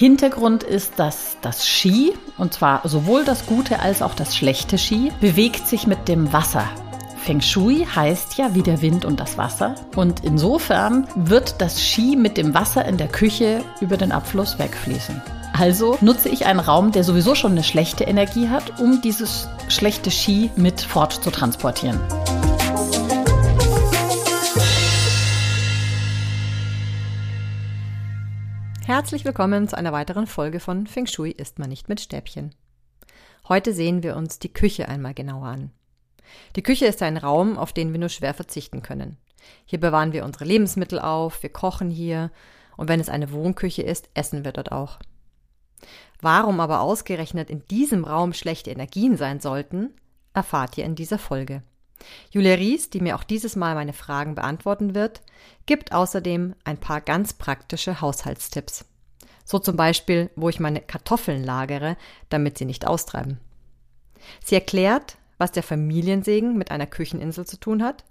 Hintergrund ist, dass das Ski, und zwar sowohl das gute als auch das schlechte Ski, bewegt sich mit dem Wasser. Feng Shui heißt ja wie der Wind und das Wasser. Und insofern wird das Ski mit dem Wasser in der Küche über den Abfluss wegfließen. Also nutze ich einen Raum, der sowieso schon eine schlechte Energie hat, um dieses schlechte Ski mit fort zu transportieren. Herzlich willkommen zu einer weiteren Folge von Feng Shui isst man nicht mit Stäbchen. Heute sehen wir uns die Küche einmal genauer an. Die Küche ist ein Raum, auf den wir nur schwer verzichten können. Hier bewahren wir unsere Lebensmittel auf, wir kochen hier und wenn es eine Wohnküche ist, essen wir dort auch. Warum aber ausgerechnet in diesem Raum schlechte Energien sein sollten, erfahrt ihr in dieser Folge. Julia Ries, die mir auch dieses Mal meine Fragen beantworten wird, gibt außerdem ein paar ganz praktische Haushaltstipps. So zum Beispiel, wo ich meine Kartoffeln lagere, damit sie nicht austreiben. Sie erklärt, was der Familiensegen mit einer Kücheninsel zu tun hat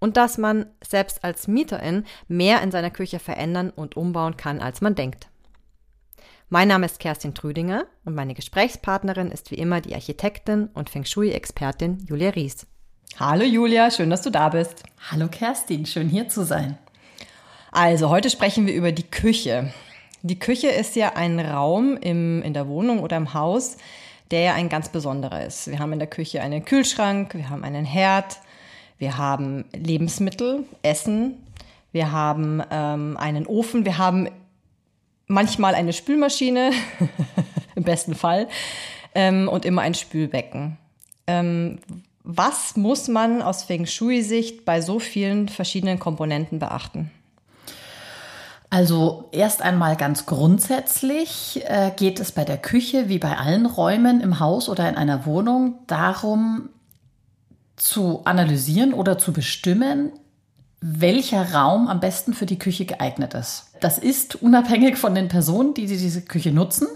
und dass man selbst als Mieterin mehr in seiner Küche verändern und umbauen kann, als man denkt. Mein Name ist Kerstin Trüdinger und meine Gesprächspartnerin ist wie immer die Architektin und Feng Shui-Expertin Julia Ries. Hallo Julia, schön, dass du da bist. Hallo Kerstin, schön hier zu sein. Also, heute sprechen wir über die Küche. Die Küche ist ja ein Raum im, in der Wohnung oder im Haus, der ja ein ganz besonderer ist. Wir haben in der Küche einen Kühlschrank, wir haben einen Herd, wir haben Lebensmittel, Essen, wir haben ähm, einen Ofen, wir haben manchmal eine Spülmaschine, im besten Fall, ähm, und immer ein Spülbecken. Ähm, was muss man aus Feng Shui-Sicht bei so vielen verschiedenen Komponenten beachten? Also erst einmal ganz grundsätzlich äh, geht es bei der Küche wie bei allen Räumen im Haus oder in einer Wohnung darum zu analysieren oder zu bestimmen, welcher Raum am besten für die Küche geeignet ist. Das ist unabhängig von den Personen, die diese Küche nutzen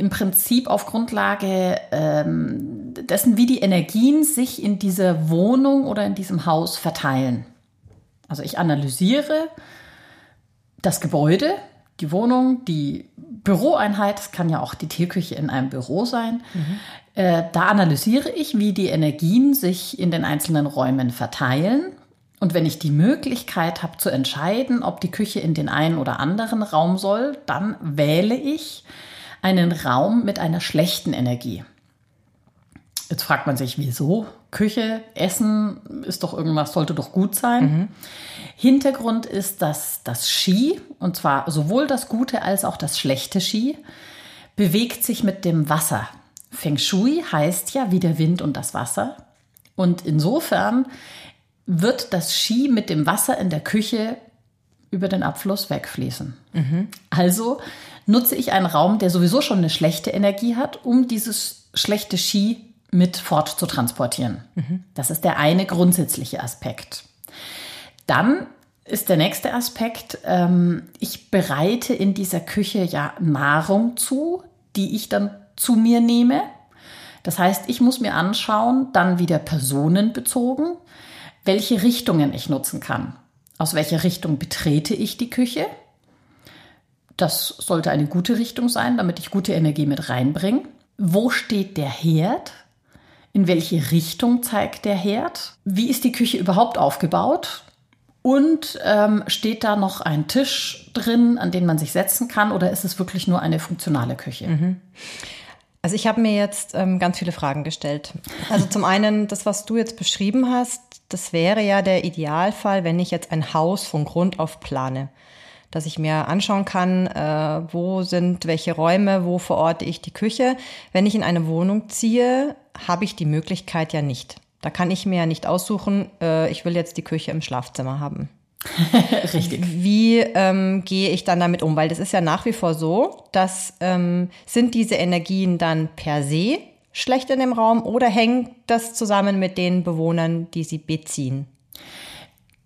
im Prinzip auf Grundlage ähm, dessen, wie die Energien sich in dieser Wohnung oder in diesem Haus verteilen. Also ich analysiere das Gebäude, die Wohnung, die Büroeinheit, es kann ja auch die Teeküche in einem Büro sein. Mhm. Äh, da analysiere ich, wie die Energien sich in den einzelnen Räumen verteilen. Und wenn ich die Möglichkeit habe zu entscheiden, ob die Küche in den einen oder anderen Raum soll, dann wähle ich einen Raum mit einer schlechten Energie. Jetzt fragt man sich, wieso? Küche, Essen ist doch irgendwas, sollte doch gut sein. Mhm. Hintergrund ist, dass das Ski, und zwar sowohl das gute als auch das schlechte Ski, bewegt sich mit dem Wasser. Feng Shui heißt ja wie der Wind und das Wasser. Und insofern wird das Ski mit dem Wasser in der Küche über den Abfluss wegfließen. Mhm. Also nutze ich einen Raum, der sowieso schon eine schlechte Energie hat, um dieses schlechte Ski mit fort zu transportieren. Mhm. Das ist der eine grundsätzliche Aspekt. Dann ist der nächste Aspekt, ähm, ich bereite in dieser Küche ja Nahrung zu, die ich dann zu mir nehme. Das heißt, ich muss mir anschauen, dann wieder personenbezogen, welche Richtungen ich nutzen kann. Aus welcher Richtung betrete ich die Küche? Das sollte eine gute Richtung sein, damit ich gute Energie mit reinbringe. Wo steht der Herd? In welche Richtung zeigt der Herd? Wie ist die Küche überhaupt aufgebaut? Und ähm, steht da noch ein Tisch drin, an den man sich setzen kann, oder ist es wirklich nur eine funktionale Küche? Mhm. Also ich habe mir jetzt ähm, ganz viele Fragen gestellt. Also zum einen, das, was du jetzt beschrieben hast, das wäre ja der Idealfall, wenn ich jetzt ein Haus von Grund auf plane. Dass ich mir anschauen kann, äh, wo sind welche Räume, wo verorte ich die Küche. Wenn ich in eine Wohnung ziehe, habe ich die Möglichkeit ja nicht. Da kann ich mir ja nicht aussuchen, äh, ich will jetzt die Küche im Schlafzimmer haben. Richtig. Wie ähm, gehe ich dann damit um? Weil das ist ja nach wie vor so, dass ähm, sind diese Energien dann per se schlecht in dem Raum oder hängt das zusammen mit den Bewohnern, die sie beziehen?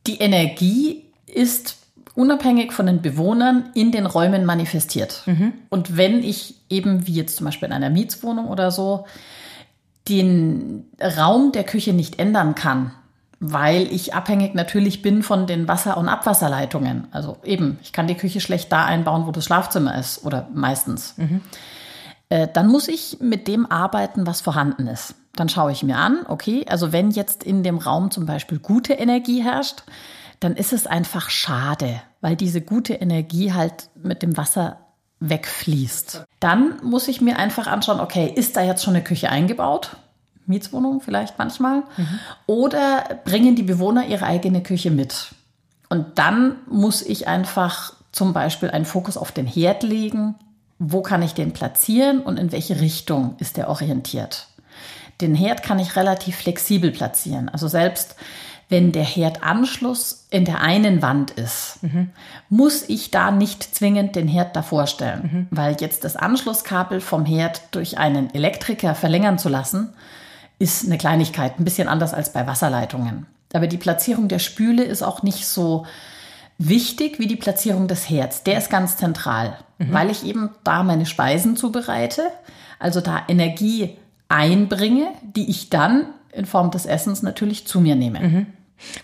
Die Energie ist unabhängig von den Bewohnern in den Räumen manifestiert. Mhm. Und wenn ich eben, wie jetzt zum Beispiel in einer Mietswohnung oder so, den Raum der Küche nicht ändern kann, weil ich abhängig natürlich bin von den Wasser- und Abwasserleitungen. Also eben, ich kann die Küche schlecht da einbauen, wo das Schlafzimmer ist oder meistens. Mhm. Äh, dann muss ich mit dem arbeiten, was vorhanden ist. Dann schaue ich mir an, okay, also wenn jetzt in dem Raum zum Beispiel gute Energie herrscht, dann ist es einfach schade, weil diese gute Energie halt mit dem Wasser wegfließt. Dann muss ich mir einfach anschauen, okay, ist da jetzt schon eine Küche eingebaut? Mietswohnung vielleicht manchmal. Mhm. Oder bringen die Bewohner ihre eigene Küche mit? Und dann muss ich einfach zum Beispiel einen Fokus auf den Herd legen. Wo kann ich den platzieren und in welche Richtung ist der orientiert? Den Herd kann ich relativ flexibel platzieren. Also selbst wenn der Herdanschluss in der einen Wand ist, mhm. muss ich da nicht zwingend den Herd davor stellen, mhm. weil jetzt das Anschlusskabel vom Herd durch einen Elektriker verlängern zu lassen, ist eine Kleinigkeit, ein bisschen anders als bei Wasserleitungen. Aber die Platzierung der Spüle ist auch nicht so wichtig wie die Platzierung des Herds. Der ist ganz zentral, mhm. weil ich eben da meine Speisen zubereite, also da Energie einbringe, die ich dann in Form des Essens natürlich zu mir nehme. Mhm.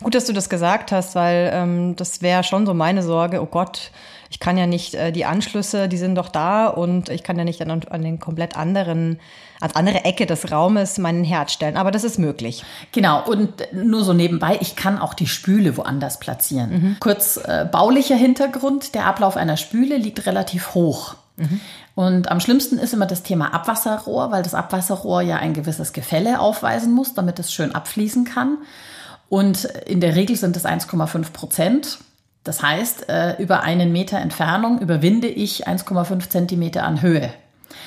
Gut, dass du das gesagt hast, weil ähm, das wäre schon so meine Sorge. Oh Gott, ich kann ja nicht äh, die Anschlüsse, die sind doch da und ich kann ja nicht an, an den komplett anderen, als andere Ecke des Raumes meinen Herd stellen. Aber das ist möglich. Genau. Und nur so nebenbei, ich kann auch die Spüle woanders platzieren. Mhm. Kurz äh, baulicher Hintergrund: Der Ablauf einer Spüle liegt relativ hoch. Mhm. Und am schlimmsten ist immer das Thema Abwasserrohr, weil das Abwasserrohr ja ein gewisses Gefälle aufweisen muss, damit es schön abfließen kann. Und in der Regel sind es 1,5 Prozent. Das heißt, äh, über einen Meter Entfernung überwinde ich 1,5 Zentimeter an Höhe.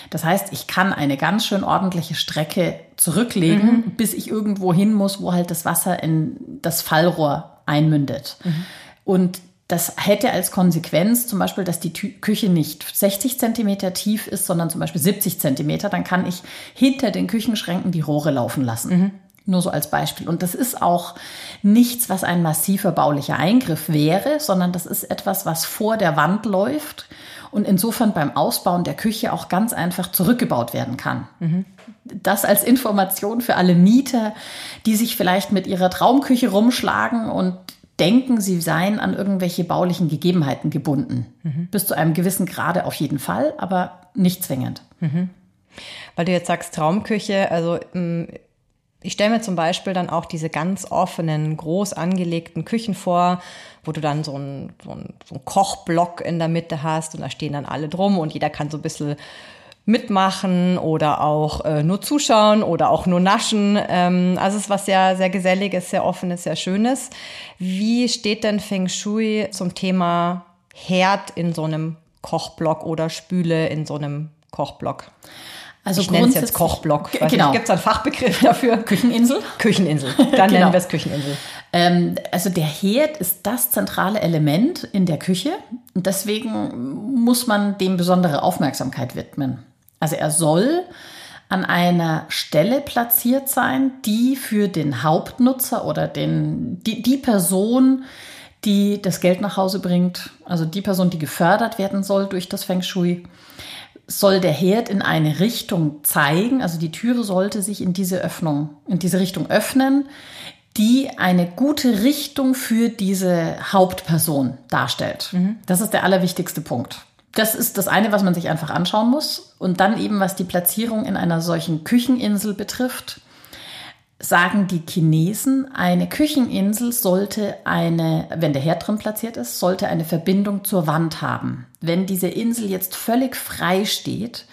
Das heißt, ich kann eine ganz schön ordentliche Strecke zurücklegen, mhm. bis ich irgendwo hin muss, wo halt das Wasser in das Fallrohr einmündet. Mhm. Und das hätte als Konsequenz zum Beispiel, dass die Küche nicht 60 Zentimeter tief ist, sondern zum Beispiel 70 Zentimeter. Dann kann ich hinter den Küchenschränken die Rohre laufen lassen. Mhm. Nur so als Beispiel. Und das ist auch nichts, was ein massiver baulicher Eingriff wäre, sondern das ist etwas, was vor der Wand läuft und insofern beim Ausbauen der Küche auch ganz einfach zurückgebaut werden kann. Mhm. Das als Information für alle Mieter, die sich vielleicht mit ihrer Traumküche rumschlagen und denken, sie seien an irgendwelche baulichen Gegebenheiten gebunden. Mhm. Bis zu einem gewissen Grade auf jeden Fall, aber nicht zwingend. Mhm. Weil du jetzt sagst Traumküche, also mm, ich stelle mir zum Beispiel dann auch diese ganz offenen, groß angelegten Küchen vor, wo du dann so einen, so einen, so einen Kochblock in der Mitte hast und da stehen dann alle drum und jeder kann so ein bisschen mitmachen oder auch äh, nur zuschauen oder auch nur naschen. Ähm, also es ist was sehr, sehr geselliges, sehr offenes, sehr schönes. Wie steht denn Feng Shui zum Thema Herd in so einem Kochblock oder Spüle in so einem Kochblock? Also ich nenne es jetzt Kochblock. Genau. Gibt es einen Fachbegriff dafür? Kücheninsel? Kücheninsel. Dann genau. nennen wir es Kücheninsel. Ähm, also der Herd ist das zentrale Element in der Küche und deswegen muss man dem besondere Aufmerksamkeit widmen. Also er soll an einer Stelle platziert sein, die für den Hauptnutzer oder den, die, die Person, die das Geld nach Hause bringt, also die Person, die gefördert werden soll durch das Feng Shui, soll der Herd in eine Richtung zeigen, also die Türe sollte sich in diese Öffnung, in diese Richtung öffnen, die eine gute Richtung für diese Hauptperson darstellt. Mhm. Das ist der allerwichtigste Punkt. Das ist das eine, was man sich einfach anschauen muss. Und dann eben, was die Platzierung in einer solchen Kücheninsel betrifft, sagen die Chinesen, eine Kücheninsel sollte eine, wenn der Herd drin platziert ist, sollte eine Verbindung zur Wand haben. Wenn diese Insel jetzt völlig frei steht,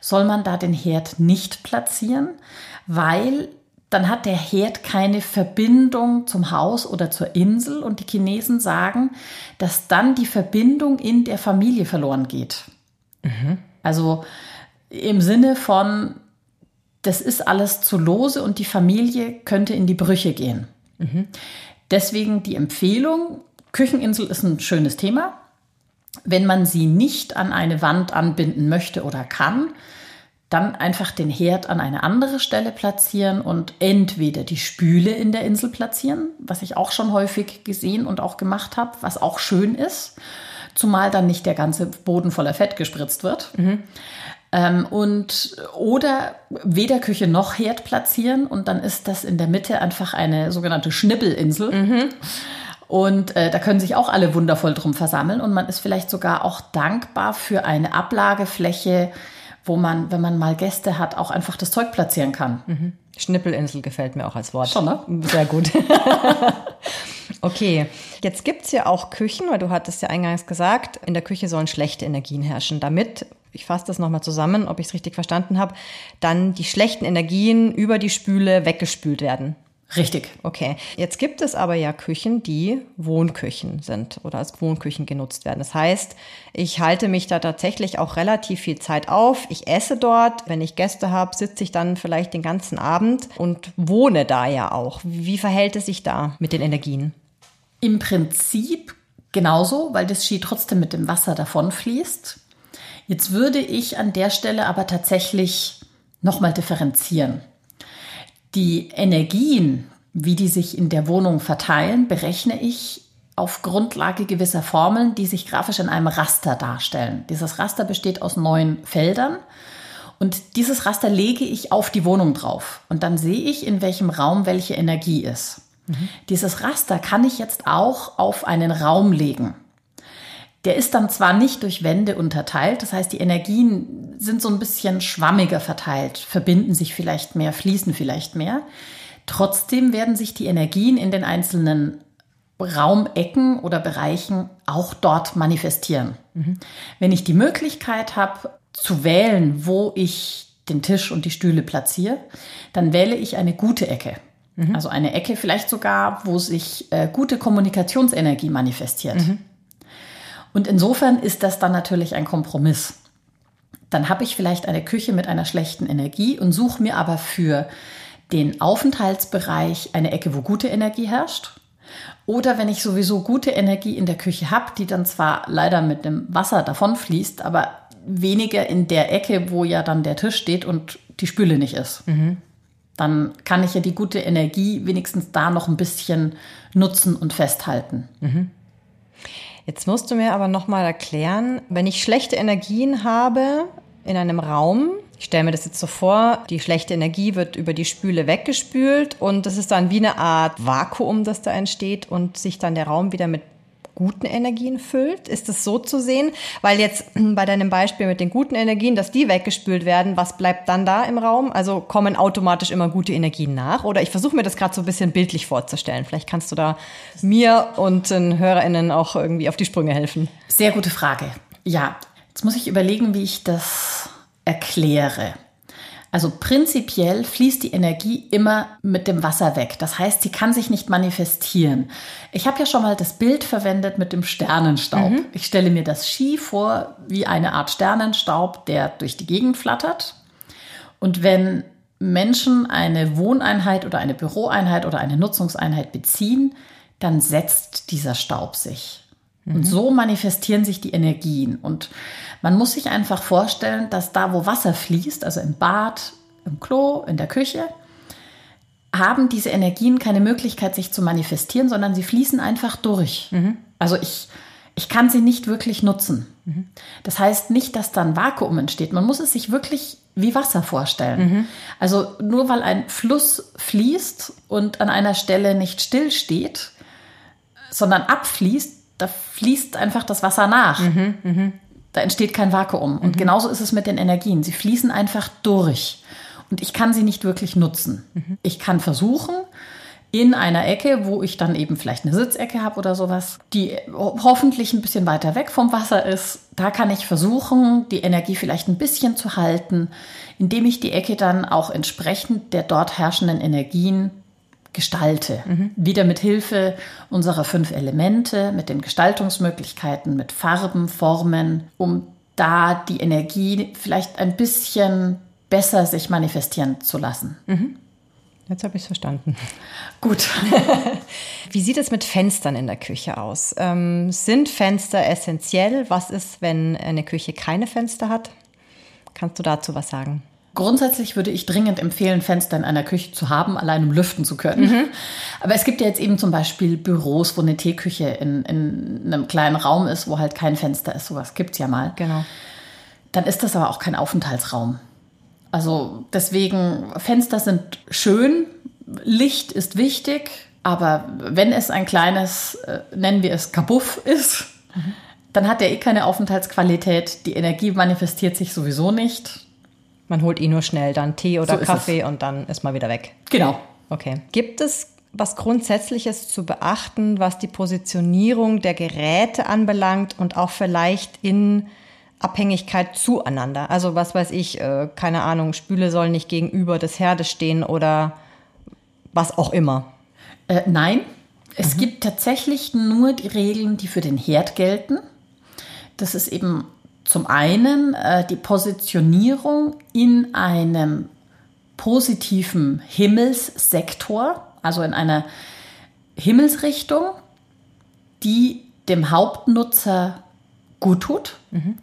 soll man da den Herd nicht platzieren, weil dann hat der Herd keine Verbindung zum Haus oder zur Insel und die Chinesen sagen, dass dann die Verbindung in der Familie verloren geht. Mhm. Also im Sinne von, das ist alles zu lose und die Familie könnte in die Brüche gehen. Mhm. Deswegen die Empfehlung, Kücheninsel ist ein schönes Thema. Wenn man sie nicht an eine Wand anbinden möchte oder kann, dann einfach den Herd an eine andere Stelle platzieren und entweder die Spüle in der Insel platzieren, was ich auch schon häufig gesehen und auch gemacht habe, was auch schön ist, zumal dann nicht der ganze Boden voller Fett gespritzt wird. Mhm. Ähm, und oder weder Küche noch Herd platzieren und dann ist das in der Mitte einfach eine sogenannte Schnippelinsel. Mhm. Und äh, da können sich auch alle wundervoll drum versammeln und man ist vielleicht sogar auch dankbar für eine Ablagefläche, wo man, wenn man mal Gäste hat, auch einfach das Zeug platzieren kann. Mhm. Schnippelinsel gefällt mir auch als Wort. Schon, ne? Sehr gut. okay, jetzt gibt es ja auch Küchen, weil du hattest ja eingangs gesagt, in der Küche sollen schlechte Energien herrschen, damit, ich fasse das nochmal zusammen, ob ich es richtig verstanden habe, dann die schlechten Energien über die Spüle weggespült werden. Richtig. Okay. Jetzt gibt es aber ja Küchen, die Wohnküchen sind oder als Wohnküchen genutzt werden. Das heißt, ich halte mich da tatsächlich auch relativ viel Zeit auf. Ich esse dort. Wenn ich Gäste habe, sitze ich dann vielleicht den ganzen Abend und wohne da ja auch. Wie verhält es sich da mit den Energien? Im Prinzip genauso, weil das Ski trotzdem mit dem Wasser davonfließt. Jetzt würde ich an der Stelle aber tatsächlich nochmal differenzieren. Die Energien, wie die sich in der Wohnung verteilen, berechne ich auf Grundlage gewisser Formeln, die sich grafisch in einem Raster darstellen. Dieses Raster besteht aus neun Feldern und dieses Raster lege ich auf die Wohnung drauf und dann sehe ich, in welchem Raum welche Energie ist. Mhm. Dieses Raster kann ich jetzt auch auf einen Raum legen. Der ist dann zwar nicht durch Wände unterteilt, das heißt, die Energien sind so ein bisschen schwammiger verteilt, verbinden sich vielleicht mehr, fließen vielleicht mehr. Trotzdem werden sich die Energien in den einzelnen Raumecken oder Bereichen auch dort manifestieren. Mhm. Wenn ich die Möglichkeit habe zu wählen, wo ich den Tisch und die Stühle platziere, dann wähle ich eine gute Ecke. Mhm. Also eine Ecke vielleicht sogar, wo sich äh, gute Kommunikationsenergie manifestiert. Mhm. Und insofern ist das dann natürlich ein Kompromiss. Dann habe ich vielleicht eine Küche mit einer schlechten Energie und suche mir aber für den Aufenthaltsbereich eine Ecke, wo gute Energie herrscht. Oder wenn ich sowieso gute Energie in der Küche habe, die dann zwar leider mit dem Wasser davonfließt, aber weniger in der Ecke, wo ja dann der Tisch steht und die Spüle nicht ist. Mhm. Dann kann ich ja die gute Energie wenigstens da noch ein bisschen nutzen und festhalten. Mhm. Jetzt musst du mir aber nochmal erklären, wenn ich schlechte Energien habe in einem Raum, ich stelle mir das jetzt so vor, die schlechte Energie wird über die Spüle weggespült und das ist dann wie eine Art Vakuum, das da entsteht und sich dann der Raum wieder mit guten Energien füllt? Ist es so zu sehen? Weil jetzt bei deinem Beispiel mit den guten Energien, dass die weggespült werden, was bleibt dann da im Raum? Also kommen automatisch immer gute Energien nach? Oder ich versuche mir das gerade so ein bisschen bildlich vorzustellen. Vielleicht kannst du da mir und den HörerInnen auch irgendwie auf die Sprünge helfen. Sehr gute Frage. Ja, jetzt muss ich überlegen, wie ich das erkläre. Also prinzipiell fließt die Energie immer mit dem Wasser weg. Das heißt, sie kann sich nicht manifestieren. Ich habe ja schon mal das Bild verwendet mit dem Sternenstaub. Mhm. Ich stelle mir das Ski vor wie eine Art Sternenstaub, der durch die Gegend flattert. Und wenn Menschen eine Wohneinheit oder eine Büroeinheit oder eine Nutzungseinheit beziehen, dann setzt dieser Staub sich. Und mhm. so manifestieren sich die Energien. Und man muss sich einfach vorstellen, dass da, wo Wasser fließt, also im Bad, im Klo, in der Küche, haben diese Energien keine Möglichkeit, sich zu manifestieren, sondern sie fließen einfach durch. Mhm. Also ich, ich kann sie nicht wirklich nutzen. Mhm. Das heißt nicht, dass da ein Vakuum entsteht. Man muss es sich wirklich wie Wasser vorstellen. Mhm. Also nur weil ein Fluss fließt und an einer Stelle nicht still steht, sondern abfließt, da fließt einfach das Wasser nach. Mhm, mh. Da entsteht kein Vakuum. Und mhm. genauso ist es mit den Energien. Sie fließen einfach durch. Und ich kann sie nicht wirklich nutzen. Mhm. Ich kann versuchen, in einer Ecke, wo ich dann eben vielleicht eine Sitzecke habe oder sowas, die hoffentlich ein bisschen weiter weg vom Wasser ist, da kann ich versuchen, die Energie vielleicht ein bisschen zu halten, indem ich die Ecke dann auch entsprechend der dort herrschenden Energien gestalte. Mhm. Wieder mit Hilfe unserer fünf Elemente, mit den Gestaltungsmöglichkeiten, mit Farben, Formen, um da die Energie vielleicht ein bisschen besser sich manifestieren zu lassen. Mhm. Jetzt habe ich es verstanden. Gut. Wie sieht es mit Fenstern in der Küche aus? Ähm, sind Fenster essentiell? Was ist, wenn eine Küche keine Fenster hat? Kannst du dazu was sagen? Grundsätzlich würde ich dringend empfehlen, Fenster in einer Küche zu haben, allein um lüften zu können. Mhm. Aber es gibt ja jetzt eben zum Beispiel Büros, wo eine Teeküche in, in einem kleinen Raum ist, wo halt kein Fenster ist. Sowas gibt es ja mal. Genau. dann ist das aber auch kein Aufenthaltsraum. Also deswegen, Fenster sind schön, Licht ist wichtig, aber wenn es ein kleines, äh, nennen wir es Kabuff ist, mhm. dann hat er eh keine Aufenthaltsqualität. Die Energie manifestiert sich sowieso nicht. Man holt eh nur schnell dann Tee oder so Kaffee und dann ist man wieder weg. Genau. Okay. Gibt es was Grundsätzliches zu beachten, was die Positionierung der Geräte anbelangt und auch vielleicht in Abhängigkeit zueinander? Also was weiß ich, äh, keine Ahnung, Spüle sollen nicht gegenüber des Herdes stehen oder was auch immer. Äh, nein, es mhm. gibt tatsächlich nur die Regeln, die für den Herd gelten. Das ist eben zum einen äh, die Positionierung in einem positiven Himmelssektor, also in einer Himmelsrichtung, die dem Hauptnutzer gut tut. Mhm.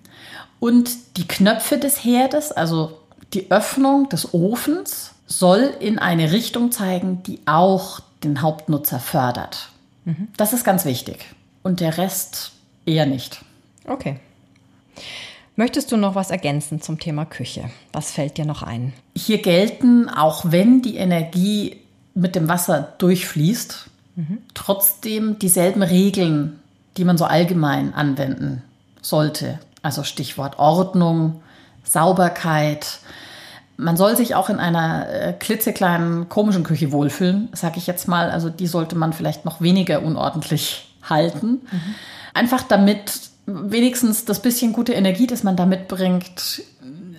Und die Knöpfe des Herdes, also die Öffnung des Ofens, soll in eine Richtung zeigen, die auch den Hauptnutzer fördert. Mhm. Das ist ganz wichtig. Und der Rest eher nicht. Okay. Möchtest du noch was ergänzen zum Thema Küche? Was fällt dir noch ein? Hier gelten, auch wenn die Energie mit dem Wasser durchfließt, mhm. trotzdem dieselben Regeln, die man so allgemein anwenden sollte. Also Stichwort Ordnung, Sauberkeit. Man soll sich auch in einer äh, klitzekleinen komischen Küche wohlfühlen, sage ich jetzt mal. Also die sollte man vielleicht noch weniger unordentlich halten. Mhm. Einfach damit wenigstens das bisschen gute Energie, das man da mitbringt,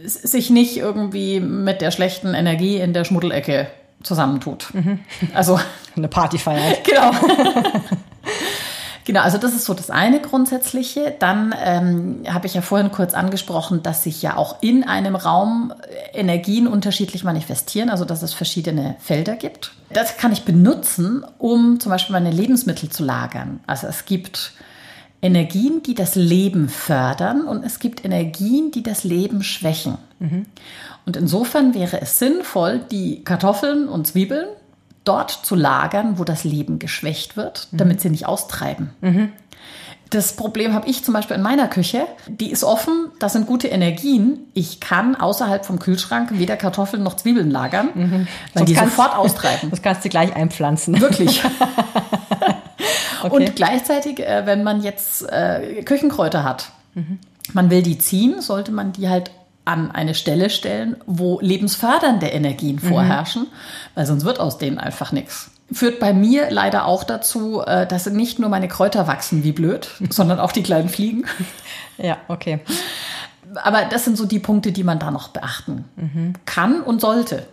sich nicht irgendwie mit der schlechten Energie in der Schmuddelecke zusammentut. Mhm. Also eine Party feiert. Genau. Genau, also das ist so das eine grundsätzliche. Dann ähm, habe ich ja vorhin kurz angesprochen, dass sich ja auch in einem Raum Energien unterschiedlich manifestieren, also dass es verschiedene Felder gibt. Das kann ich benutzen, um zum Beispiel meine Lebensmittel zu lagern. Also es gibt Energien, die das Leben fördern und es gibt Energien, die das Leben schwächen. Mhm. Und insofern wäre es sinnvoll, die Kartoffeln und Zwiebeln dort zu lagern, wo das Leben geschwächt wird, mhm. damit sie nicht austreiben. Mhm. Das Problem habe ich zum Beispiel in meiner Küche. Die ist offen, da sind gute Energien. Ich kann außerhalb vom Kühlschrank weder Kartoffeln noch Zwiebeln lagern, mhm. weil das die sofort austreiben. Das kannst du gleich einpflanzen. Wirklich. okay. Und gleichzeitig, äh, wenn man jetzt äh, Küchenkräuter hat, mhm. man will die ziehen, sollte man die halt an eine Stelle stellen, wo lebensfördernde Energien mhm. vorherrschen, mhm. weil sonst wird aus denen einfach nichts. Führt bei mir leider auch dazu, äh, dass nicht nur meine Kräuter wachsen wie blöd, sondern auch die kleinen Fliegen. Ja, okay. Aber das sind so die Punkte, die man da noch beachten mhm. kann und sollte.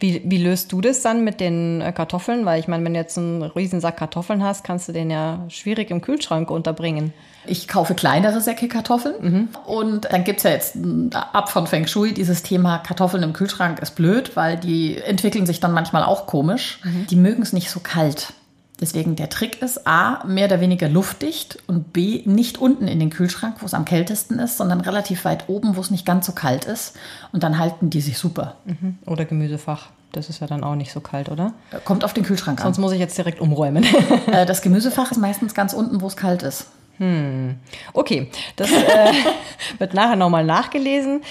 Wie, wie löst du das dann mit den äh, Kartoffeln? Weil ich meine, wenn du jetzt einen riesen Sack Kartoffeln hast, kannst du den ja schwierig im Kühlschrank unterbringen. Ich kaufe kleinere Säcke Kartoffeln mhm. und dann gibt es ja jetzt ab von Feng Shui dieses Thema Kartoffeln im Kühlschrank ist blöd, weil die entwickeln sich dann manchmal auch komisch. Mhm. Die mögen es nicht so kalt. Deswegen der Trick ist A, mehr oder weniger luftdicht und B, nicht unten in den Kühlschrank, wo es am kältesten ist, sondern relativ weit oben, wo es nicht ganz so kalt ist. Und dann halten die sich super. Mhm. Oder Gemüsefach. Das ist ja dann auch nicht so kalt, oder? Kommt auf den Kühlschrank an. Sonst muss ich jetzt direkt umräumen. Äh, das Gemüsefach ist meistens ganz unten, wo es kalt ist. Hm. Okay, das äh, wird nachher nochmal nachgelesen.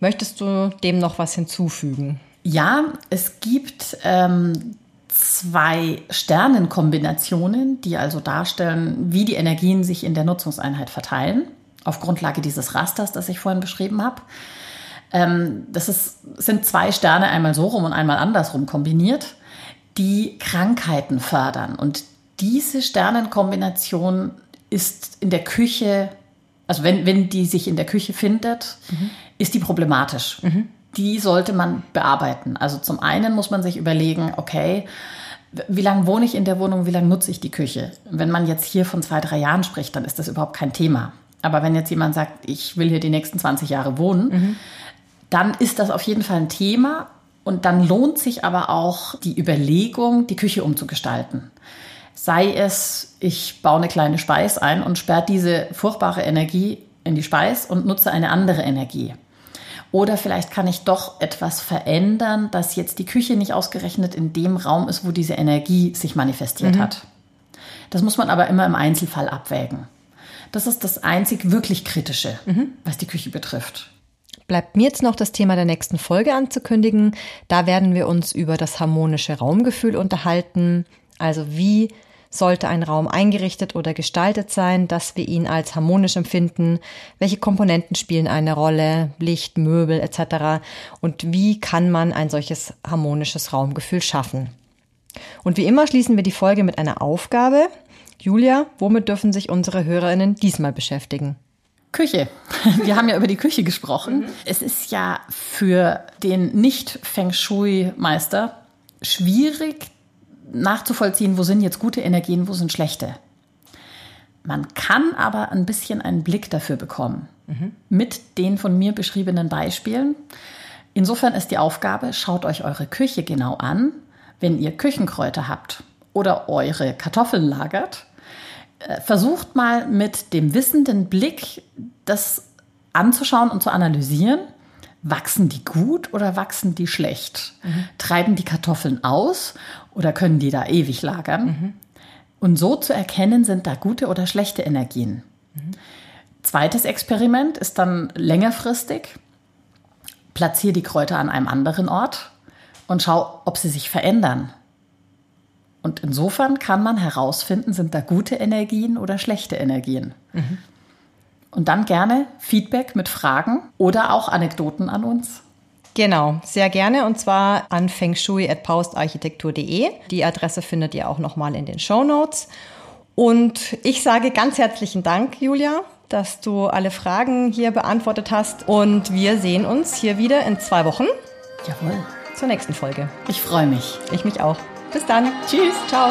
Möchtest du dem noch was hinzufügen? Ja, es gibt ähm, zwei Sternenkombinationen, die also darstellen, wie die Energien sich in der Nutzungseinheit verteilen, auf Grundlage dieses Rasters, das ich vorhin beschrieben habe. Ähm, das ist, sind zwei Sterne einmal so rum und einmal andersrum kombiniert, die Krankheiten fördern. Und diese Sternenkombination ist in der Küche, also wenn, wenn die sich in der Küche findet, mhm. ist die problematisch. Mhm die sollte man bearbeiten. Also zum einen muss man sich überlegen, okay, wie lange wohne ich in der Wohnung, wie lange nutze ich die Küche? Wenn man jetzt hier von zwei, drei Jahren spricht, dann ist das überhaupt kein Thema. Aber wenn jetzt jemand sagt, ich will hier die nächsten 20 Jahre wohnen, mhm. dann ist das auf jeden Fall ein Thema. Und dann lohnt sich aber auch die Überlegung, die Küche umzugestalten. Sei es, ich baue eine kleine Speis ein und sperre diese furchtbare Energie in die Speis und nutze eine andere Energie. Oder vielleicht kann ich doch etwas verändern, dass jetzt die Küche nicht ausgerechnet in dem Raum ist, wo diese Energie sich manifestiert mhm. hat. Das muss man aber immer im Einzelfall abwägen. Das ist das einzig wirklich Kritische, mhm. was die Küche betrifft. Bleibt mir jetzt noch das Thema der nächsten Folge anzukündigen. Da werden wir uns über das harmonische Raumgefühl unterhalten. Also wie sollte ein Raum eingerichtet oder gestaltet sein, dass wir ihn als harmonisch empfinden? Welche Komponenten spielen eine Rolle? Licht, Möbel etc. Und wie kann man ein solches harmonisches Raumgefühl schaffen? Und wie immer schließen wir die Folge mit einer Aufgabe. Julia, womit dürfen sich unsere Hörerinnen diesmal beschäftigen? Küche. Wir haben ja über die Küche gesprochen. Mhm. Es ist ja für den Nicht-Feng Shui-Meister schwierig nachzuvollziehen, wo sind jetzt gute Energien, wo sind schlechte. Man kann aber ein bisschen einen Blick dafür bekommen mhm. mit den von mir beschriebenen Beispielen. Insofern ist die Aufgabe, schaut euch eure Küche genau an. Wenn ihr Küchenkräuter habt oder eure Kartoffeln lagert, äh, versucht mal mit dem wissenden Blick das anzuschauen und zu analysieren. Wachsen die gut oder wachsen die schlecht? Mhm. Treiben die Kartoffeln aus oder können die da ewig lagern? Mhm. Und so zu erkennen, sind da gute oder schlechte Energien. Mhm. Zweites Experiment ist dann längerfristig. Platziere die Kräuter an einem anderen Ort und schau, ob sie sich verändern. Und insofern kann man herausfinden, sind da gute Energien oder schlechte Energien. Mhm. Und dann gerne Feedback mit Fragen oder auch Anekdoten an uns. Genau, sehr gerne und zwar an fengshui.paustarchitektur.de. Die Adresse findet ihr auch nochmal in den Show Notes. Und ich sage ganz herzlichen Dank, Julia, dass du alle Fragen hier beantwortet hast. Und wir sehen uns hier wieder in zwei Wochen. Jawohl. Zur nächsten Folge. Ich freue mich. Ich mich auch. Bis dann. Tschüss. Ciao.